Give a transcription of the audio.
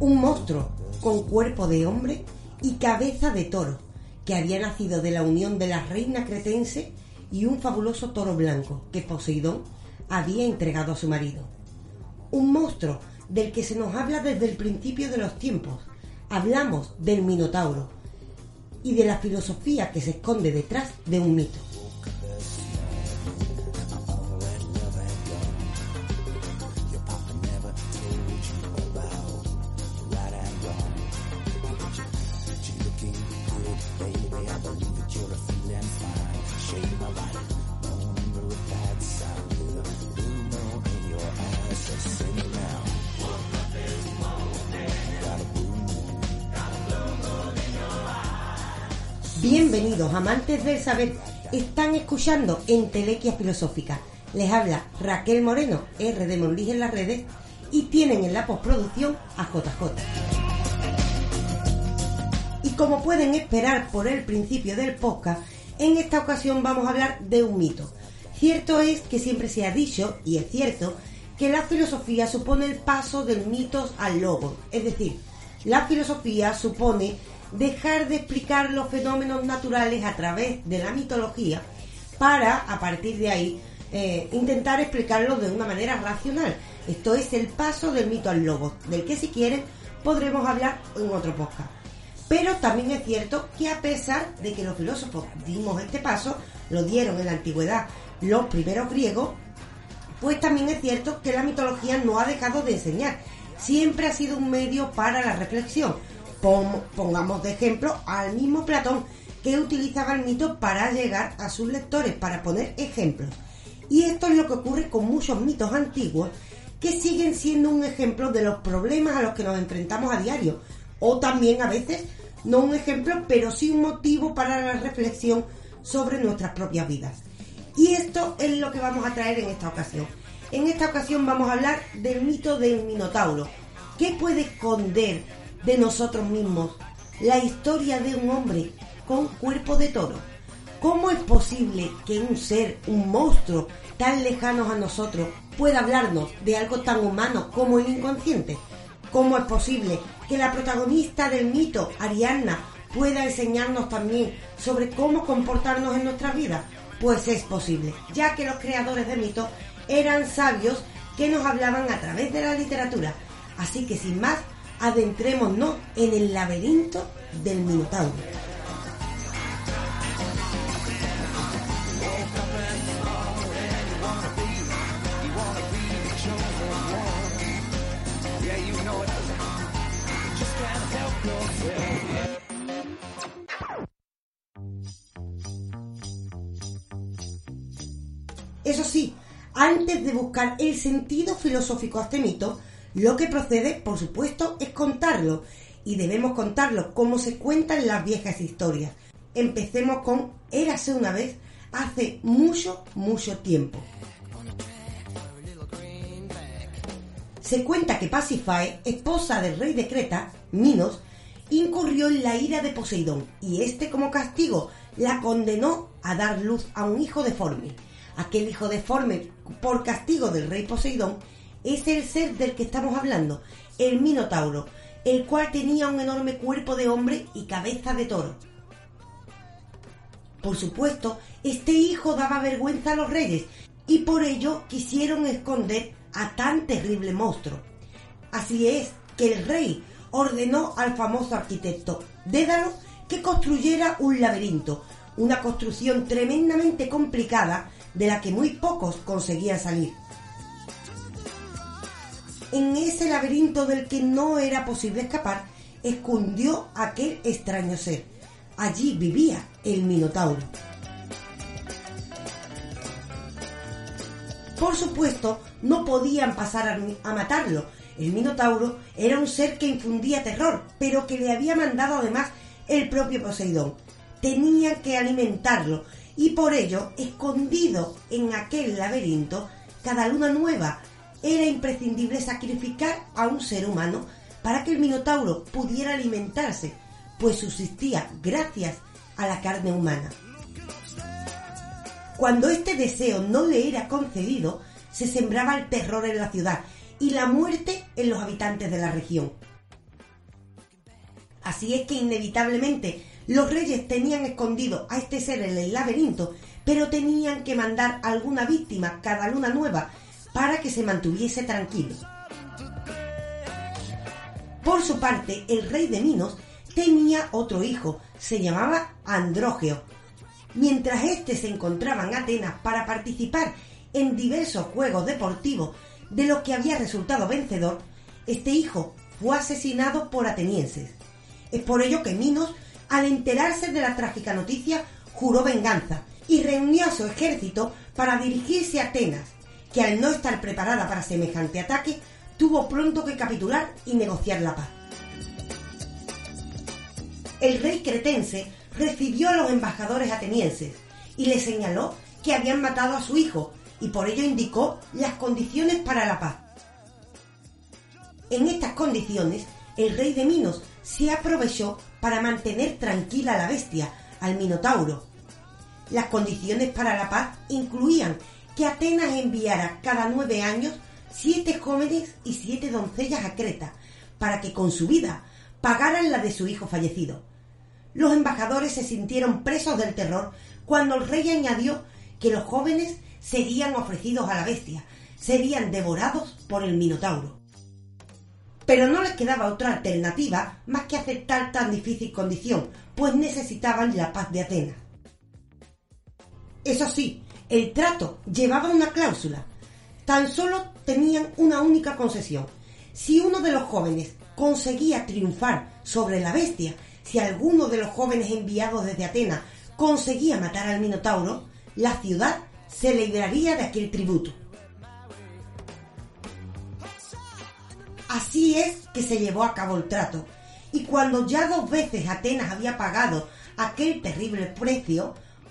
Un monstruo con cuerpo de hombre y cabeza de toro, que había nacido de la unión de la reina cretense y un fabuloso toro blanco que Poseidón había entregado a su marido. Un monstruo del que se nos habla desde el principio de los tiempos. Hablamos del Minotauro y de la filosofía que se esconde detrás de un mito. Bienvenidos, amantes del saber. Están escuchando en Telequia Filosófica. Les habla Raquel Moreno, R de Monlige en las redes, y tienen en la postproducción a JJ. Y como pueden esperar por el principio del podcast, en esta ocasión vamos a hablar de un mito. Cierto es que siempre se ha dicho, y es cierto, que la filosofía supone el paso del mitos al logo. Es decir, la filosofía supone dejar de explicar los fenómenos naturales a través de la mitología para, a partir de ahí, eh, intentar explicarlos de una manera racional. Esto es el paso del mito al logo, del que si quieren podremos hablar en otro podcast. Pero también es cierto que a pesar de que los filósofos dimos este paso, lo dieron en la antigüedad los primeros griegos, pues también es cierto que la mitología no ha dejado de enseñar. Siempre ha sido un medio para la reflexión. Pongamos de ejemplo al mismo Platón, que utilizaba el mito para llegar a sus lectores, para poner ejemplos. Y esto es lo que ocurre con muchos mitos antiguos que siguen siendo un ejemplo de los problemas a los que nos enfrentamos a diario. O también a veces, no un ejemplo, pero sí un motivo para la reflexión sobre nuestras propias vidas. Y esto es lo que vamos a traer en esta ocasión. En esta ocasión vamos a hablar del mito del Minotauro. ¿Qué puede esconder de nosotros mismos la historia de un hombre con cuerpo de toro? ¿Cómo es posible que un ser, un monstruo tan lejano a nosotros pueda hablarnos de algo tan humano como el inconsciente? ¿Cómo es posible que la protagonista del mito, Ariadna, pueda enseñarnos también sobre cómo comportarnos en nuestra vida? Pues es posible, ya que los creadores de mitos eran sabios que nos hablaban a través de la literatura. Así que sin más, adentrémonos en el laberinto del Minotauro. Eso sí, antes de buscar el sentido filosófico a este mito, lo que procede, por supuesto, es contarlo. Y debemos contarlo como se cuentan las viejas historias. Empecemos con Érase una vez hace mucho, mucho tiempo. Se cuenta que Pasífae, esposa del rey de Creta, Minos, incurrió en la ira de Poseidón y este como castigo la condenó a dar luz a un hijo deforme. Aquel hijo deforme por castigo del rey Poseidón es el ser del que estamos hablando, el Minotauro, el cual tenía un enorme cuerpo de hombre y cabeza de toro. Por supuesto, este hijo daba vergüenza a los reyes y por ello quisieron esconder a tan terrible monstruo. Así es que el rey ordenó al famoso arquitecto Dédalo que construyera un laberinto, una construcción tremendamente complicada de la que muy pocos conseguían salir. En ese laberinto del que no era posible escapar, escondió aquel extraño ser. Allí vivía el Minotauro. Por supuesto, no podían pasar a, matarlo. El Minotauro era un ser que infundía terror, pero que le había mandado además el propio Poseidón. Tenían que alimentarlo y por ello, escondido en aquel laberinto, cada luna nueva era imprescindible sacrificar a un ser humano para que el Minotauro pudiera alimentarse, pues subsistía gracias a la carne humana. Cuando este deseo no le era concedido, se sembraba el terror en la ciudad y la muerte en los habitantes de la región. Así es que inevitablemente los reyes tenían escondido a este ser en el laberinto, pero tenían que mandar alguna víctima cada luna nueva para que se mantuviese tranquilo. Por su parte, el rey de Minos tenía otro hijo, se llamaba Andrógeo, Mientras éste se encontraba en Atenas para participar en diversos juegos deportivos de los que había resultado vencedor, este hijo fue asesinado por atenienses. Es por ello que Minos, al enterarse de la trágica noticia, juró venganza y reunió a su ejército para dirigirse a Atenas, que al no estar preparada para semejante ataque, tuvo pronto que capitular y negociar la paz. El rey cretense recibió a los embajadores atenienses y les señaló que habían matado a su hijo y por ello indicó las condiciones para la paz. En estas condiciones, el rey de Minos se aprovechó para mantener tranquila a la bestia, al Minotauro. Las condiciones para la paz incluían que Atenas enviara cada nueve años siete jóvenes y siete doncellas a Creta, para que con su vida pagaran la de su hijo fallecido los embajadores se sintieron presos del terror cuando el rey añadió que los jóvenes serían ofrecidos a la bestia, serían devorados por el Minotauro. Pero no les quedaba otra alternativa más que aceptar tan difícil condición, pues necesitaban la paz de Atenas. Eso sí, el trato llevaba una cláusula. Tan solo tenían una única concesión. Si uno de los jóvenes conseguía triunfar sobre la bestia si alguno de los jóvenes enviados desde Atenas conseguía matar al Minotauro, la ciudad se libraría de aquel tributo. Así es que se llevó a cabo el trato, y cuando ya dos veces Atenas había pagado aquel terrible precio,